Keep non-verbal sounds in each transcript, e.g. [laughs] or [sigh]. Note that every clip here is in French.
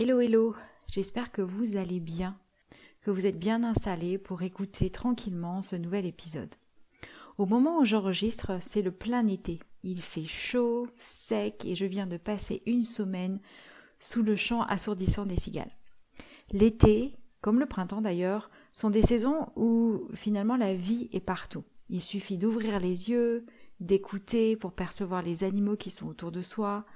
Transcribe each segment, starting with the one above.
Hello hello, j'espère que vous allez bien, que vous êtes bien installés pour écouter tranquillement ce nouvel épisode. Au moment où j'enregistre, c'est le plein été. Il fait chaud, sec et je viens de passer une semaine sous le chant assourdissant des cigales. L'été, comme le printemps d'ailleurs, sont des saisons où finalement la vie est partout. Il suffit d'ouvrir les yeux, d'écouter pour percevoir les animaux qui sont autour de soi,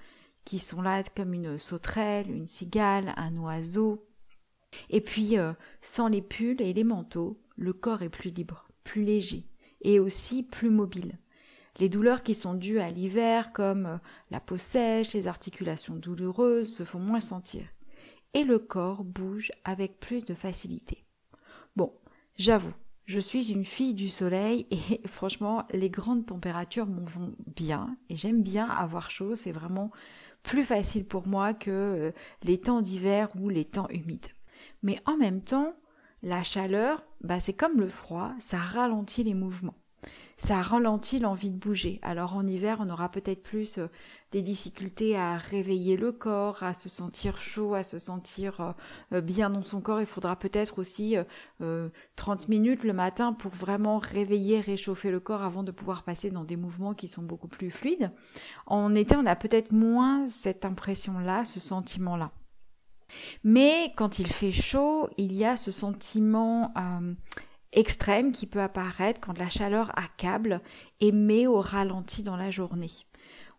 qui sont là comme une sauterelle, une cigale, un oiseau. Et puis, euh, sans les pulls et les manteaux, le corps est plus libre, plus léger, et aussi plus mobile. Les douleurs qui sont dues à l'hiver, comme euh, la peau sèche, les articulations douloureuses, se font moins sentir. Et le corps bouge avec plus de facilité. Bon, j'avoue, je suis une fille du soleil [laughs] et franchement, les grandes températures m'en vont bien et j'aime bien avoir chaud, c'est vraiment plus facile pour moi que euh, les temps d'hiver ou les temps humides. Mais en même temps, la chaleur, bah, c'est comme le froid, ça ralentit les mouvements ça ralentit l'envie de bouger. Alors en hiver, on aura peut-être plus euh, des difficultés à réveiller le corps, à se sentir chaud, à se sentir euh, euh, bien dans son corps. Il faudra peut-être aussi 30 minutes le matin pour vraiment réveiller, réchauffer le corps avant de pouvoir passer dans des mouvements qui sont beaucoup plus fluides. En été, on a peut-être moins cette impression-là, ce sentiment-là. Mais quand il fait chaud, il y a ce sentiment extrême qui peut apparaître quand la chaleur accable et met au ralenti dans la journée.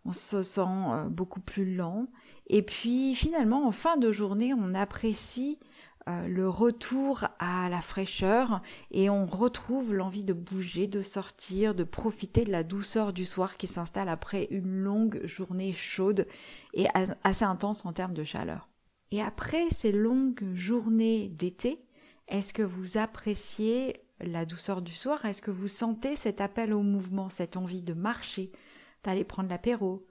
On se sent euh, beaucoup plus lent et puis finalement en fin de journée on apprécie euh, le retour à la fraîcheur et on retrouve l'envie de bouger, de sortir, de profiter de la douceur du soir qui s'installe après une longue journée chaude et assez intense en termes de chaleur. Et après ces longues journées d'été, est-ce que vous appréciez la douceur du soir, est-ce que vous sentez cet appel au mouvement, cette envie de marcher, d'aller prendre l'apéro,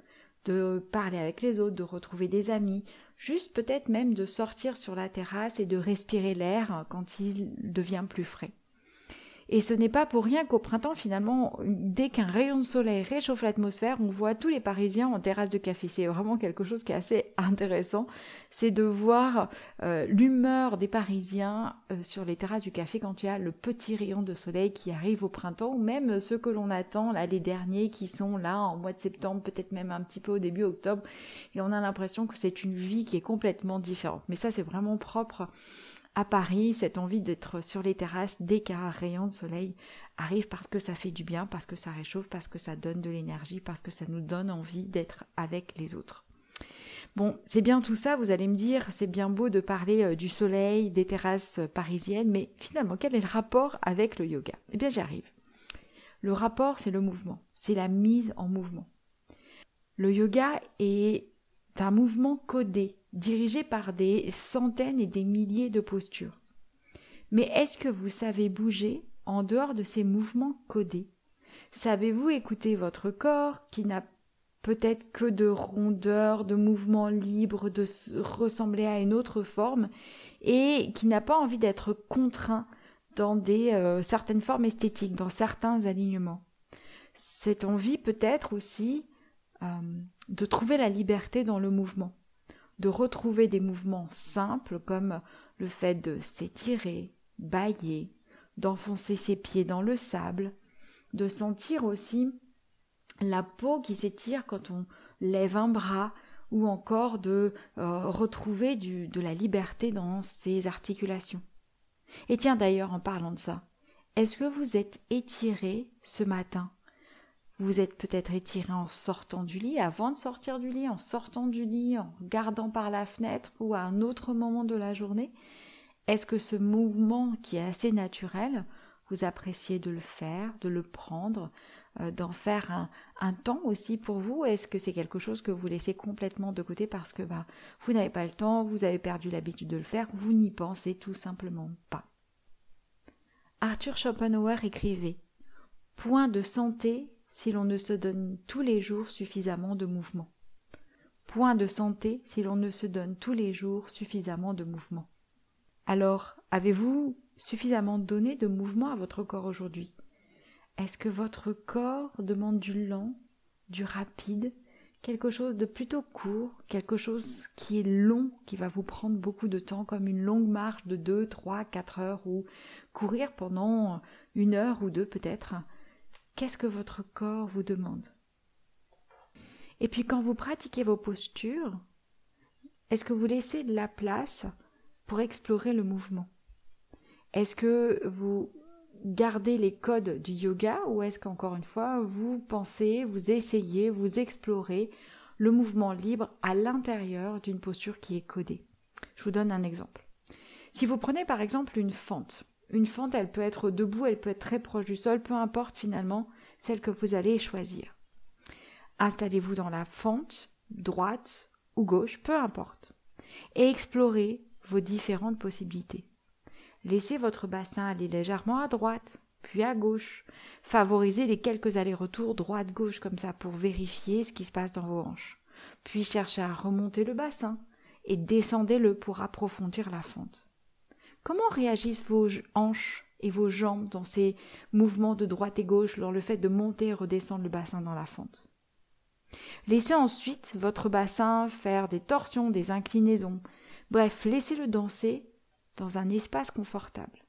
de parler avec les autres, de retrouver des amis, juste peut-être même de sortir sur la terrasse et de respirer l'air quand il devient plus frais? Et ce n'est pas pour rien qu'au printemps, finalement, dès qu'un rayon de soleil réchauffe l'atmosphère, on voit tous les Parisiens en terrasse de café. C'est vraiment quelque chose qui est assez [laughs] intéressant. C'est de voir euh, l'humeur des Parisiens euh, sur les terrasses du café quand il y a le petit rayon de soleil qui arrive au printemps, ou même ceux que l'on attend, là, les derniers qui sont là en mois de septembre, peut-être même un petit peu au début octobre. Et on a l'impression que c'est une vie qui est complètement différente. Mais ça, c'est vraiment propre à Paris, cette envie d'être sur les terrasses dès qu'un rayon de soleil arrive parce que ça fait du bien, parce que ça réchauffe, parce que ça donne de l'énergie, parce que ça nous donne envie d'être avec les autres. Bon, c'est bien tout ça, vous allez me dire, c'est bien beau de parler euh, du soleil, des terrasses parisiennes, mais finalement, quel est le rapport avec le yoga? Eh bien, j'y arrive. Le rapport, c'est le mouvement, c'est la mise en mouvement. Le yoga est un mouvement codé, dirigé par des centaines et des milliers de postures. Mais est-ce que vous savez bouger en dehors de ces mouvements codés? Savez-vous écouter votre corps qui n'a peut-être que de rondeur, de mouvements libres, de ressembler à une autre forme et qui n'a pas envie d'être contraint dans des euh, certaines formes esthétiques, dans certains alignements? Cette envie peut-être aussi euh, de trouver la liberté dans le mouvement de retrouver des mouvements simples comme le fait de s'étirer, bailler, d'enfoncer ses pieds dans le sable, de sentir aussi la peau qui s'étire quand on lève un bras ou encore de euh, retrouver de la liberté dans ses articulations. Et tiens d'ailleurs en parlant de ça, est-ce que vous êtes étiré ce matin? Vous êtes peut-être étiré en sortant du lit, avant de sortir du lit, en sortant du lit, en regardant par la fenêtre ou à un autre moment de la journée. Est-ce que ce mouvement qui est assez naturel, vous appréciez de le faire, de le prendre, euh, d'en faire un, temps aussi pour vous? Est-ce que c'est quelque chose que vous laissez complètement de côté parce que bah, vous n'avez pas le temps, vous avez perdu l'habitude de le faire, vous n'y pensez tout simplement pas? Arthur Schopenhauer écrivait Point de santé si l'on ne se donne tous les jours suffisamment de mouvement. Point de santé si l'on ne se donne tous les jours suffisamment de mouvement. Alors, avez-vous suffisamment donné de mouvement à votre corps aujourd'hui? Est-ce que votre corps demande du lent, du rapide, quelque chose de plutôt court, quelque chose qui est long, qui va vous prendre beaucoup de temps, comme une longue marche de 2, 3, 4 heures, ou courir pendant une heure ou deux peut-être? Qu'est-ce que votre corps vous demande? Et puis quand vous pratiquez vos postures, est-ce que vous laissez de la place pour explorer le mouvement? Est-ce que vous gardez les codes du yoga ou est-ce qu'encore une fois, vous pensez, vous essayez, vous explorez le mouvement libre à l'intérieur d'une posture qui est codée? Je vous donne un exemple. Si vous prenez par exemple une fente, une fente, elle peut être debout, elle peut être très proche du sol, peu importe finalement celle que vous allez choisir. Installez-vous dans la fente, droite ou gauche, peu importe, et explorez vos différentes possibilités. Laissez votre bassin aller légèrement à droite, puis à gauche. Favorisez les quelques allers-retours droite-gauche comme ça pour vérifier ce qui se passe dans vos hanches. Puis cherchez à remonter le bassin et descendez-le pour approfondir la fente. Comment réagissent vos hanches et vos jambes dans ces mouvements de droite et gauche lors le fait de monter et redescendre le bassin dans la fente? Laissez ensuite votre bassin faire des torsions, des inclinaisons. Bref, laissez-le danser dans un espace confortable.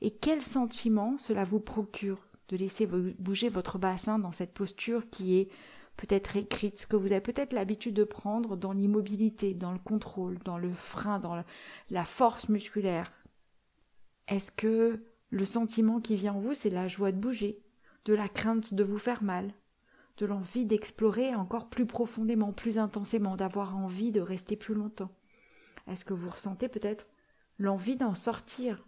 Et quel sentiment cela vous procure de laisser bouger votre bassin dans cette posture qui est peut-être écrite, que vous avez peut-être l'habitude de prendre dans l'immobilité, dans le contrôle, dans le frein, dans la force musculaire. Est-ce que le sentiment qui vient en vous, c'est la joie de bouger, de la crainte de vous faire mal, de l'envie d'explorer encore plus profondément, plus intensément, d'avoir envie de rester plus longtemps? Est-ce que vous ressentez peut-être l'envie d'en sortir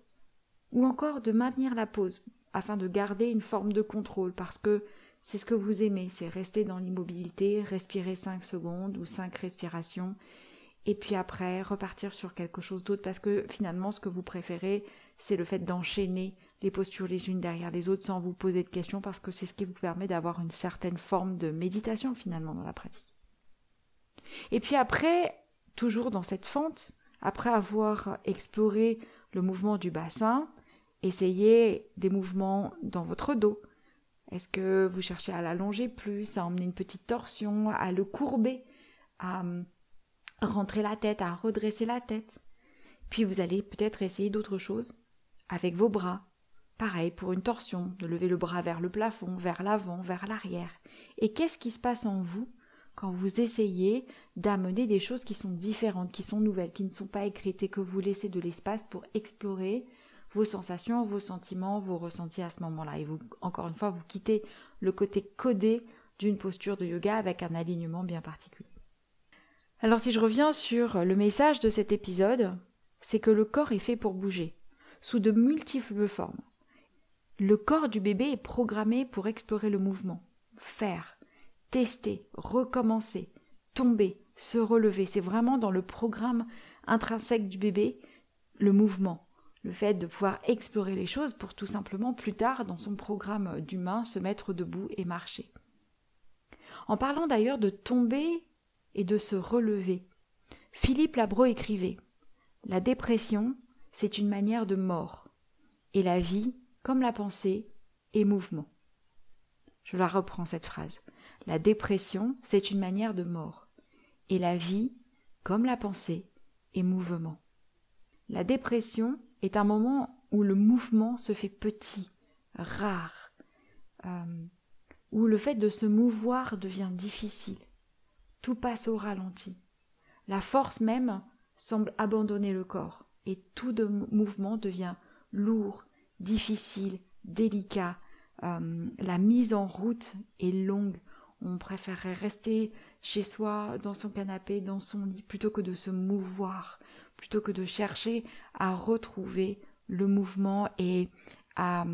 ou encore de maintenir la pause afin de garder une forme de contrôle? Parce que c'est ce que vous aimez, c'est rester dans l'immobilité, respirer cinq secondes ou cinq respirations, et puis après repartir sur quelque chose d'autre, parce que finalement ce que vous préférez, c'est le fait d'enchaîner les postures les unes derrière les autres sans vous poser de questions, parce que c'est ce qui vous permet d'avoir une certaine forme de méditation finalement dans la pratique. Et puis après, toujours dans cette fente, après avoir exploré le mouvement du bassin, essayez des mouvements dans votre dos, est-ce que vous cherchez à l'allonger plus, à emmener une petite torsion, à le courber, à hum, rentrer la tête, à redresser la tête? Puis vous allez peut-être essayer d'autres choses avec vos bras. Pareil pour une torsion, de lever le bras vers le plafond, vers l'avant, vers l'arrière. Et qu'est-ce qui se passe en vous quand vous essayez d'amener des choses qui sont différentes, qui sont nouvelles, qui ne sont pas écrites et que vous laissez de l'espace pour explorer vos sensations, vos sentiments, vos ressentis à ce moment-là. Et vous, encore une fois, vous quittez le côté codé d'une posture de yoga avec un alignement bien particulier. Alors si je reviens sur le message de cet épisode, c'est que le corps est fait pour bouger, sous de multiples formes. Le corps du bébé est programmé pour explorer le mouvement, faire, tester, recommencer, tomber, se relever. C'est vraiment dans le programme intrinsèque du bébé le mouvement le fait de pouvoir explorer les choses pour tout simplement plus tard dans son programme d'humain se mettre debout et marcher. En parlant d'ailleurs de tomber et de se relever, Philippe Labro écrivait La dépression, c'est une manière de mort, et la vie, comme la pensée, est mouvement. Je la reprends cette phrase. La dépression, c'est une manière de mort, et la vie, comme la pensée, est mouvement. La dépression, est un moment où le mouvement se fait petit, rare, euh, où le fait de se mouvoir devient difficile. Tout passe au ralenti. La force même semble abandonner le corps, et tout mouvement devient lourd, difficile, délicat. Euh, la mise en route est longue. On préférerait rester chez soi, dans son canapé, dans son lit, plutôt que de se mouvoir, plutôt que de chercher à retrouver le mouvement et à,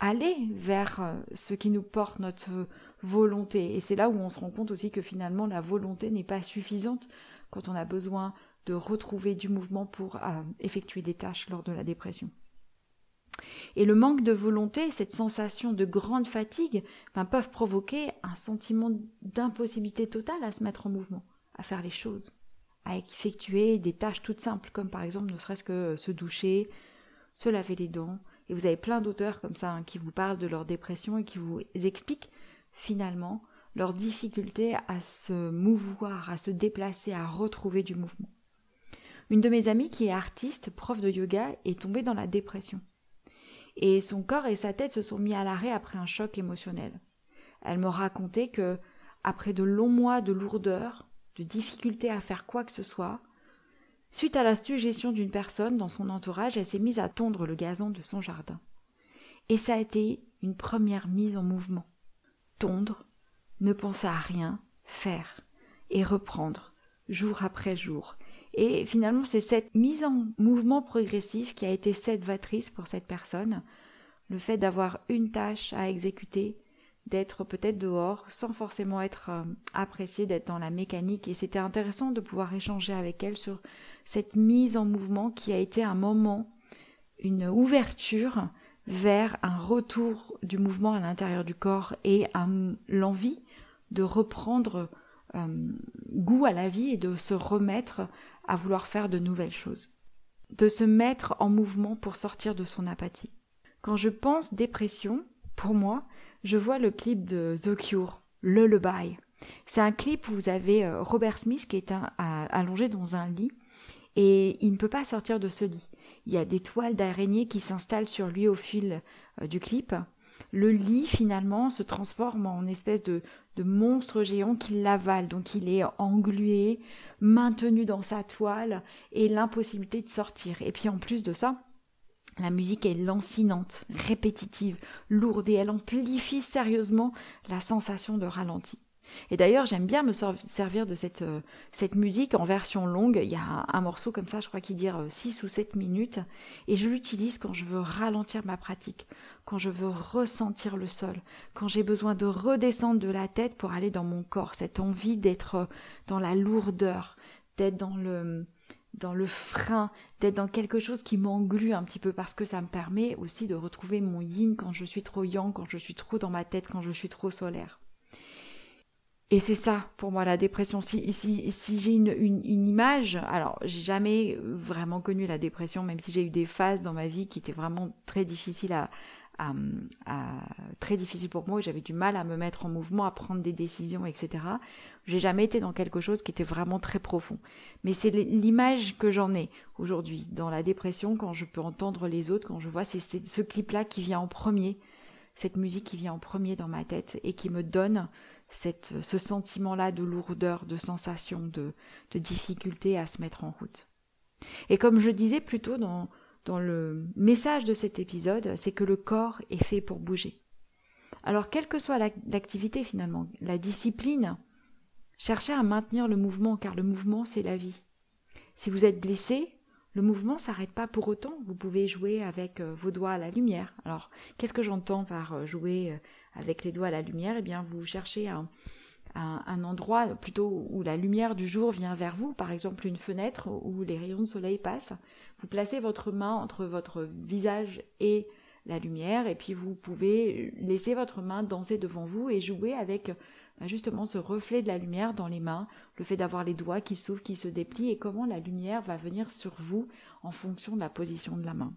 aller vers euh, ce qui nous porte notre volonté. Et c'est là où on se rend compte aussi que finalement la volonté n'est pas suffisante quand on a besoin de retrouver du mouvement pour euh, effectuer des tâches lors de la dépression. Et le manque de volonté, cette sensation de grande fatigue, ben, peuvent provoquer un sentiment d'impossibilité totale à se mettre en mouvement, à faire les choses, à effectuer des tâches toutes simples, comme par exemple ne serait-ce que se doucher, se laver les dents. Et vous avez plein d'auteurs comme ça hein, qui vous parlent de leur dépression et qui vous expliquent finalement leur difficulté à se mouvoir, à se déplacer, à retrouver du mouvement. Une de mes amies qui est artiste, prof de yoga, est tombée dans la dépression et son corps et sa tête se sont mis à l'arrêt après un choc émotionnel. Elle me racontait que, après de longs mois de lourdeur, de difficulté à faire quoi que ce soit, suite à la suggestion d'une personne dans son entourage, elle s'est mise à tondre le gazon de son jardin. Et ça a été une première mise en mouvement. Tondre, ne penser à rien, faire et reprendre, jour après jour, et finalement, c'est cette mise en mouvement progressif qui a été salvatrice pour cette personne. Le fait d'avoir une tâche à exécuter, d'être peut-être dehors sans forcément être euh, apprécié, d'être dans la mécanique. Et c'était intéressant de pouvoir échanger avec elle sur cette mise en mouvement qui a été un moment, une ouverture vers un retour du mouvement à l'intérieur du corps et l'envie de reprendre euh, goût à la vie et de se remettre à vouloir faire de nouvelles choses, de se mettre en mouvement pour sortir de son apathie. Quand je pense dépression, pour moi, je vois le clip de The Cure, Le Lullaby. C'est un clip où vous avez euh, Robert Smith qui est allongé dans un lit et il ne peut pas sortir de ce lit. Il y a des toiles d'araignée qui s'installent sur lui au fil euh, du clip le lit finalement se transforme en espèce de, de monstre géant qui l'avale. Donc il est englué, maintenu dans sa toile et l'impossibilité de sortir. Et puis en plus de ça, la musique est lancinante, répétitive, lourde et elle amplifie sérieusement la sensation de ralenti. Et d'ailleurs, j'aime bien me servir de cette, euh, cette musique en version longue. Il y a un, morceau comme ça, je crois qu'il dure 6 ou 7 minutes. Et je l'utilise quand je veux ralentir ma pratique, quand je veux ressentir le sol, quand j'ai besoin de redescendre de la tête pour aller dans mon corps. Cette envie d'être dans la lourdeur, d'être dans le, dans le frein, d'être dans quelque chose qui m'englue un petit peu parce que ça me permet aussi de retrouver mon yin quand je suis trop yang, quand je suis trop dans ma tête, quand je suis trop solaire. Et c'est ça pour moi la dépression. Si, j'ai une, image, alors j'ai jamais vraiment connu la dépression, même si j'ai eu des phases dans ma vie qui étaient vraiment très difficiles à, très difficiles pour moi, j'avais du mal à me mettre en mouvement, à prendre des décisions, etc. J'ai jamais été dans quelque chose qui était vraiment très profond. Mais c'est l'image que j'en ai aujourd'hui dans la dépression, quand je peux entendre les autres, quand je vois, c'est ce clip-là qui vient en premier, cette musique qui vient en premier dans ma tête et qui me donne ce sentiment-là de lourdeur, de sensation, de, de difficulté à se mettre en route. Et comme je disais plus tôt dans, dans le message de cet épisode, c'est que le corps est fait pour bouger. Alors, quelle que soit l'activité finalement, la discipline, cherchez à maintenir le mouvement, car le mouvement, c'est la vie. Si vous êtes blessé, le mouvement s'arrête pas pour autant. Vous pouvez jouer avec euh, vos doigts à la lumière. Alors, qu'est-ce que j'entends par euh, jouer euh, avec les doigts à la lumière? Eh bien, vous cherchez un, endroit plutôt où la lumière du jour vient vers vous, par exemple une fenêtre où les rayons de soleil passent. Vous placez votre main entre votre visage et la lumière et puis vous pouvez laisser votre main danser devant vous et jouer avec bah, justement ce reflet de la lumière dans les mains, le fait d'avoir les doigts qui s'ouvrent, qui se déplient et comment la lumière va venir sur vous en fonction de la position de la main.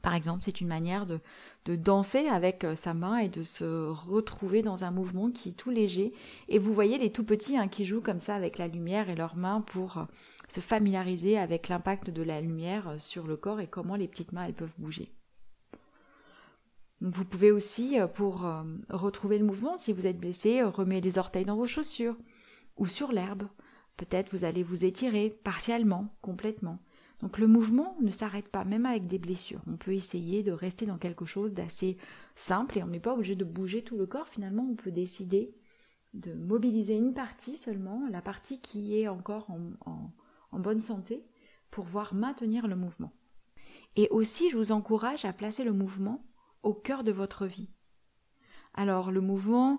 Par exemple, c'est une manière de, danser avec euh, sa main et de se retrouver dans un mouvement qui est tout léger. Et vous voyez les tout petits hein, qui jouent comme ça avec la lumière et leurs mains pour euh, se familiariser avec l'impact de la lumière euh, sur le corps et comment les petites mains elles peuvent bouger. Vous pouvez aussi, pour retrouver le mouvement, si vous êtes blessé, remettre les orteils dans vos chaussures ou sur l'herbe. Peut-être vous allez vous étirer partiellement, complètement. Donc le mouvement ne s'arrête pas, même avec des blessures. On peut essayer de rester dans quelque chose d'assez simple et on n'est pas obligé de bouger tout le corps. Finalement, on peut décider de mobiliser une partie seulement, la partie qui est encore en, bonne santé, pour voir maintenir le mouvement. Et aussi, je vous encourage à placer le mouvement au cœur de votre vie. Alors le mouvement,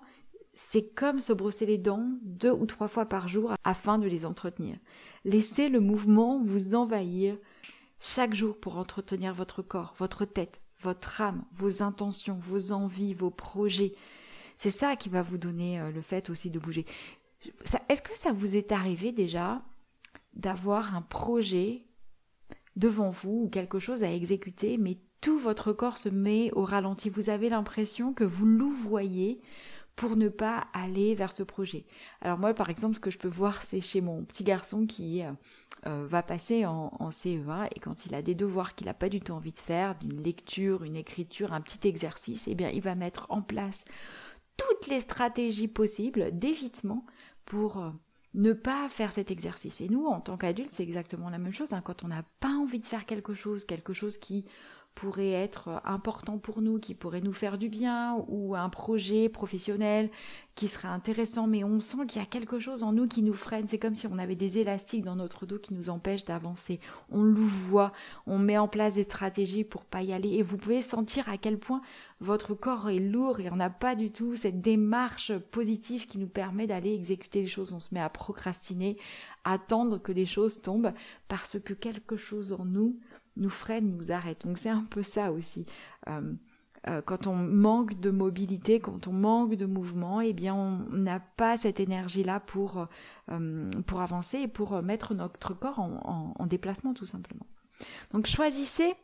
c'est comme se brosser les dents deux ou trois fois par jour afin de les entretenir. Laissez le mouvement vous envahir chaque jour pour entretenir votre corps, votre tête, votre âme, vos intentions, vos envies, vos projets. C'est ça qui va vous donner euh, le fait aussi de bouger. Est-ce que ça vous est arrivé déjà d'avoir un projet devant vous ou quelque chose à exécuter, mais tout votre corps se met au ralenti? Vous avez l'impression que vous louvoyez pour ne pas aller vers ce projet. Alors moi, par exemple, ce que je peux voir, c'est chez mon petit garçon qui euh, euh, va passer en, en, CE1 et quand il a des devoirs qu'il n'a pas du tout envie de faire, d'une lecture, une écriture, un petit exercice, eh bien, il va mettre en place toutes les stratégies possibles d'évitement pour euh, ne pas faire cet exercice. Et nous, en tant qu'adultes, c'est exactement la même chose. Hein. Quand on n'a pas envie de faire quelque chose, quelque chose qui pourrait être important pour nous, qui pourrait nous faire du bien, ou un projet professionnel qui serait intéressant, mais on sent qu'il y a quelque chose en nous qui nous freine. C'est comme si on avait des élastiques dans notre dos qui nous empêchent d'avancer. On louvoie, on met en place des stratégies pour pas y aller, et vous pouvez sentir à quel point votre corps est lourd et on n'a pas du tout cette démarche positive qui nous permet d'aller exécuter les choses. On se met à procrastiner, attendre que les choses tombent parce que quelque chose en nous nous freine, nous arrête. Donc c'est un peu ça aussi. Euh, euh, quand on manque de mobilité, quand on manque de mouvement, eh bien on n'a pas cette énergie-là pour, euh, pour avancer et pour mettre notre corps en, en, déplacement tout simplement. Donc choisissez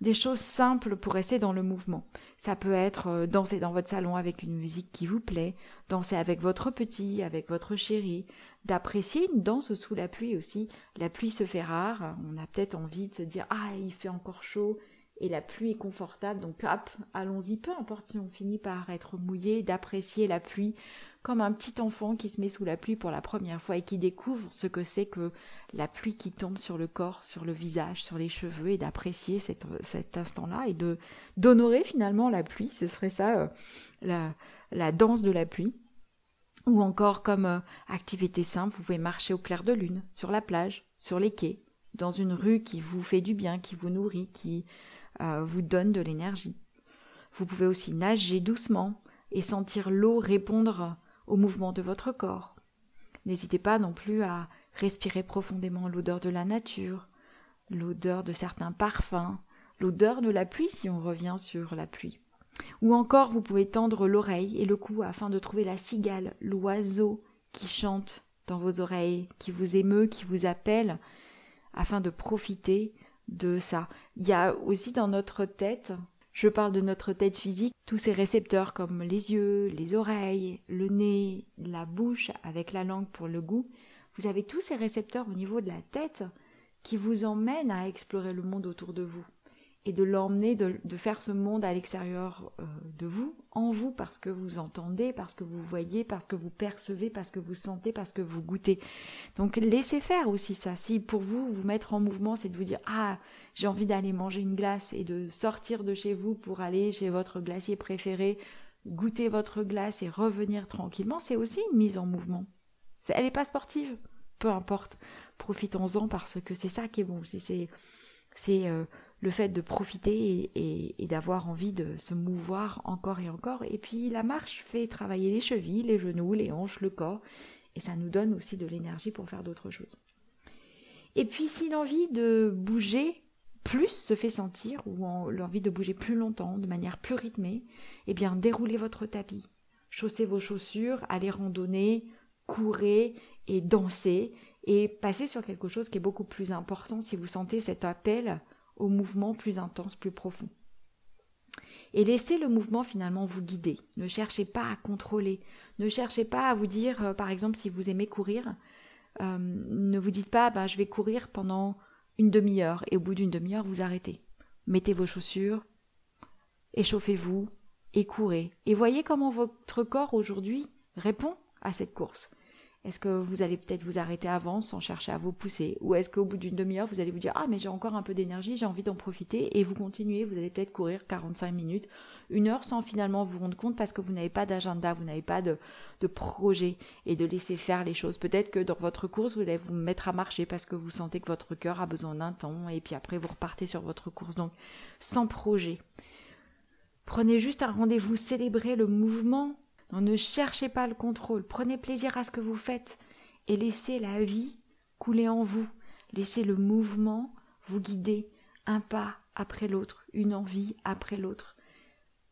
des choses simples pour rester dans le mouvement. Ça peut être danser dans votre salon avec une musique qui vous plaît, danser avec votre petit, avec votre chéri, d'apprécier une danse sous la pluie aussi. La pluie se fait rare, on a peut-être envie de se dire ah il fait encore chaud et la pluie est confortable donc hop allons-y peu importe si on finit par être mouillé d'apprécier la pluie comme un petit enfant qui se met sous la pluie pour la première fois et qui découvre ce que c'est que la pluie qui tombe sur le corps, sur le visage, sur les cheveux et d'apprécier cet, instant-là et d'honorer finalement la pluie. Ce serait ça euh, la, la danse de la pluie. Ou encore comme euh, activité simple, vous pouvez marcher au clair de lune, sur la plage, sur les quais, dans une rue qui vous fait du bien, qui vous nourrit, qui euh, vous donne de l'énergie. Vous pouvez aussi nager doucement et sentir l'eau répondre au mouvement de votre corps. N'hésitez pas non plus à respirer profondément l'odeur de la nature, l'odeur de certains parfums, l'odeur de la pluie si on revient sur la pluie. Ou encore, vous pouvez tendre l'oreille et le cou afin de trouver la cigale, l'oiseau qui chante dans vos oreilles, qui vous émeut, qui vous appelle, afin de profiter de ça. Il y a aussi dans notre tête, je parle de notre tête physique, tous ces récepteurs comme les yeux, les oreilles, le nez, la bouche avec la langue pour le goût. Vous avez tous ces récepteurs au niveau de la tête qui vous emmènent à explorer le monde autour de vous et de l'emmener, de, faire ce monde à l'extérieur euh, de vous, en vous, parce que vous entendez, parce que vous voyez, parce que vous percevez, parce que vous sentez, parce que vous goûtez. Donc laissez faire aussi ça. Si pour vous, vous mettre en mouvement, c'est de vous dire ah j'ai envie d'aller manger une glace et de sortir de chez vous pour aller chez votre glacier préféré, goûter votre glace et revenir tranquillement, c'est aussi une mise en mouvement. Elle n'est pas sportive, peu importe. Profitons-en parce que c'est ça qui est bon. C'est c'est euh, le fait de profiter et, d'avoir envie de se mouvoir encore et encore. Et puis la marche fait travailler les chevilles, les genoux, les hanches, le corps, et ça nous donne aussi de l'énergie pour faire d'autres choses. Et puis si l'envie de bouger plus se fait sentir, ou l'envie de bouger plus longtemps, de manière plus rythmée, eh bien déroulez votre tapis, chaussez vos chaussures, allez randonner, courez et dansez, et passez sur quelque chose qui est beaucoup plus important si vous sentez cet appel au mouvement plus intense, plus profond. Et laissez le mouvement finalement vous guider. Ne cherchez pas à contrôler. Ne cherchez pas à vous dire, euh, par exemple, si vous aimez courir, euh, ne vous dites pas, ben, je vais courir pendant une demi-heure et au bout d'une demi-heure, vous arrêtez. Mettez vos chaussures, échauffez-vous et courez. Et voyez comment votre corps aujourd'hui répond à cette course. Est-ce que vous allez peut-être vous arrêter avant sans chercher à vous pousser? Ou est-ce qu'au bout d'une demi-heure, vous allez vous dire Ah, mais j'ai encore un peu d'énergie, j'ai envie d'en profiter et vous continuez, vous allez peut-être courir 45 minutes, une heure sans finalement vous rendre compte parce que vous n'avez pas d'agenda, vous n'avez pas de, de, projet et de laisser faire les choses. Peut-être que dans votre course, vous allez vous mettre à marcher parce que vous sentez que votre cœur a besoin d'un temps et puis après vous repartez sur votre course. Donc, sans projet. Prenez juste un rendez-vous, célébrez le mouvement. Ne cherchez pas le contrôle. Prenez plaisir à ce que vous faites et laissez la vie couler en vous. Laissez le mouvement vous guider un pas après l'autre, une envie après l'autre.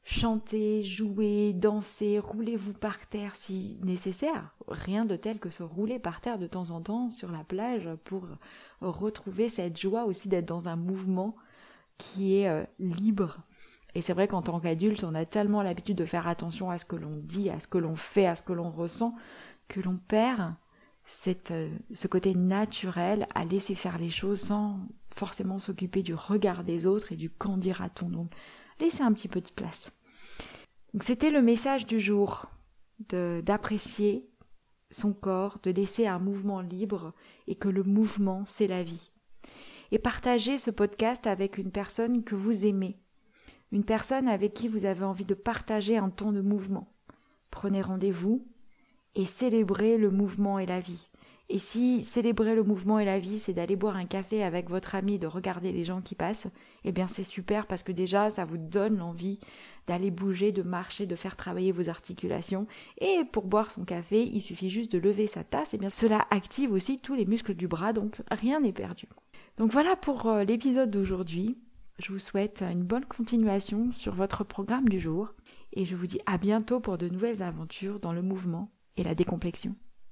Chantez, jouez, dansez, roulez-vous par terre si nécessaire. Rien de tel que se rouler par terre de temps en temps sur la plage pour retrouver cette joie aussi d'être dans un mouvement qui est euh, libre. Et c'est vrai qu'en tant qu'adulte, on a tellement l'habitude de faire attention à ce que l'on dit, à ce que l'on fait, à ce que l'on ressent, que l'on perd cette, euh, ce côté naturel à laisser faire les choses sans forcément s'occuper du regard des autres et du qu'en dira-t-on. Donc, laissez un petit peu de place. Donc, c'était le message du jour d'apprécier son corps, de laisser un mouvement libre et que le mouvement, c'est la vie. Et partagez ce podcast avec une personne que vous aimez, une personne avec qui vous avez envie de partager un temps de mouvement. Prenez rendez-vous et célébrez le mouvement et la vie. Et si célébrer le mouvement et la vie, c'est d'aller boire un café avec votre ami, de regarder les gens qui passent, eh bien c'est super parce que déjà ça vous donne l'envie d'aller bouger, de marcher, de faire travailler vos articulations. Et pour boire son café, il suffit juste de lever sa tasse, et eh bien cela active aussi tous les muscles du bras, donc rien n'est perdu. Donc voilà pour euh, l'épisode d'aujourd'hui. Je vous souhaite une bonne continuation sur votre programme du jour et je vous dis à bientôt pour de nouvelles aventures dans le mouvement et la décomplexion.